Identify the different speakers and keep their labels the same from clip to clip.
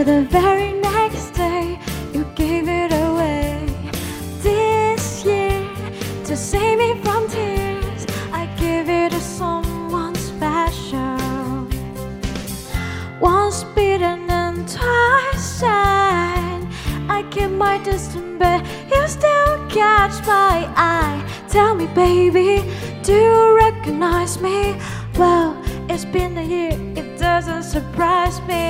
Speaker 1: The very next day, you gave it away. This year, to save me from tears, I give it to someone special. Once bitten and twice sad. I keep my distance, but you still catch my eye. Tell me, baby, do you recognize me? Well, it's been a year, it doesn't surprise me.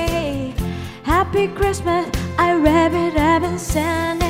Speaker 1: Happy Christmas, I rabbit, rabbit, Santa.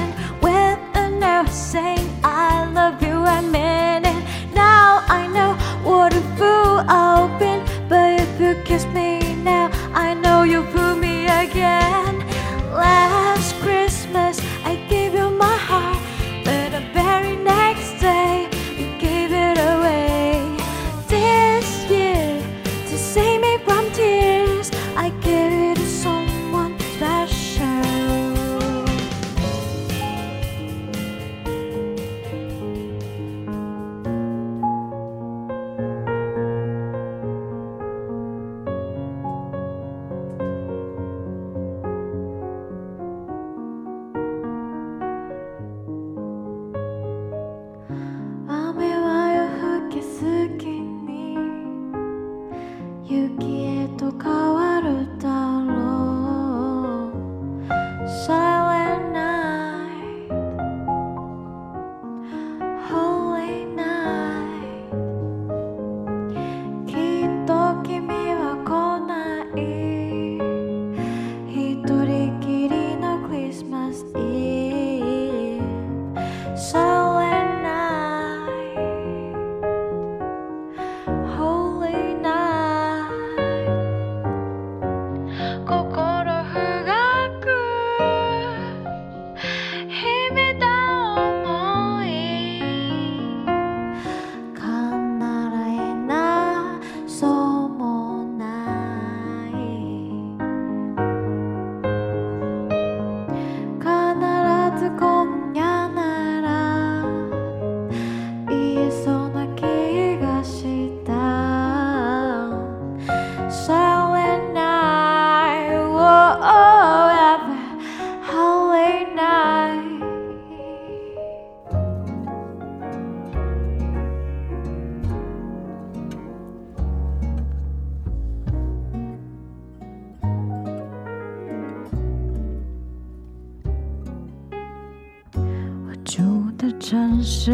Speaker 1: 城市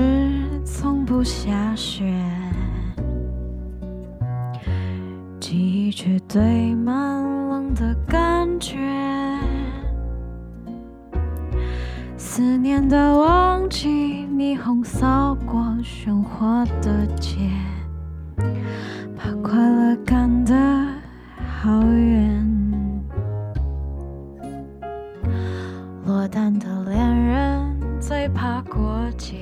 Speaker 1: 从不下雪，记忆却堆满冷的感觉。思念的旺季，霓虹扫过喧哗的街，最怕过节，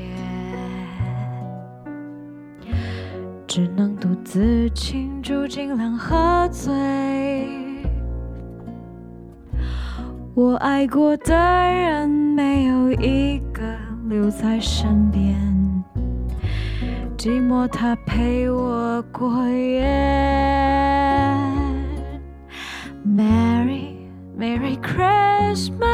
Speaker 1: 只能独自庆祝，尽量喝醉。我爱过的人没有一个留在身边，寂寞它陪我过夜。Merry Merry Christmas。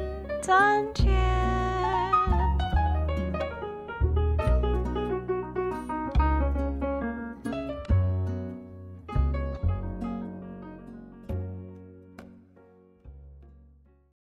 Speaker 1: 诞节？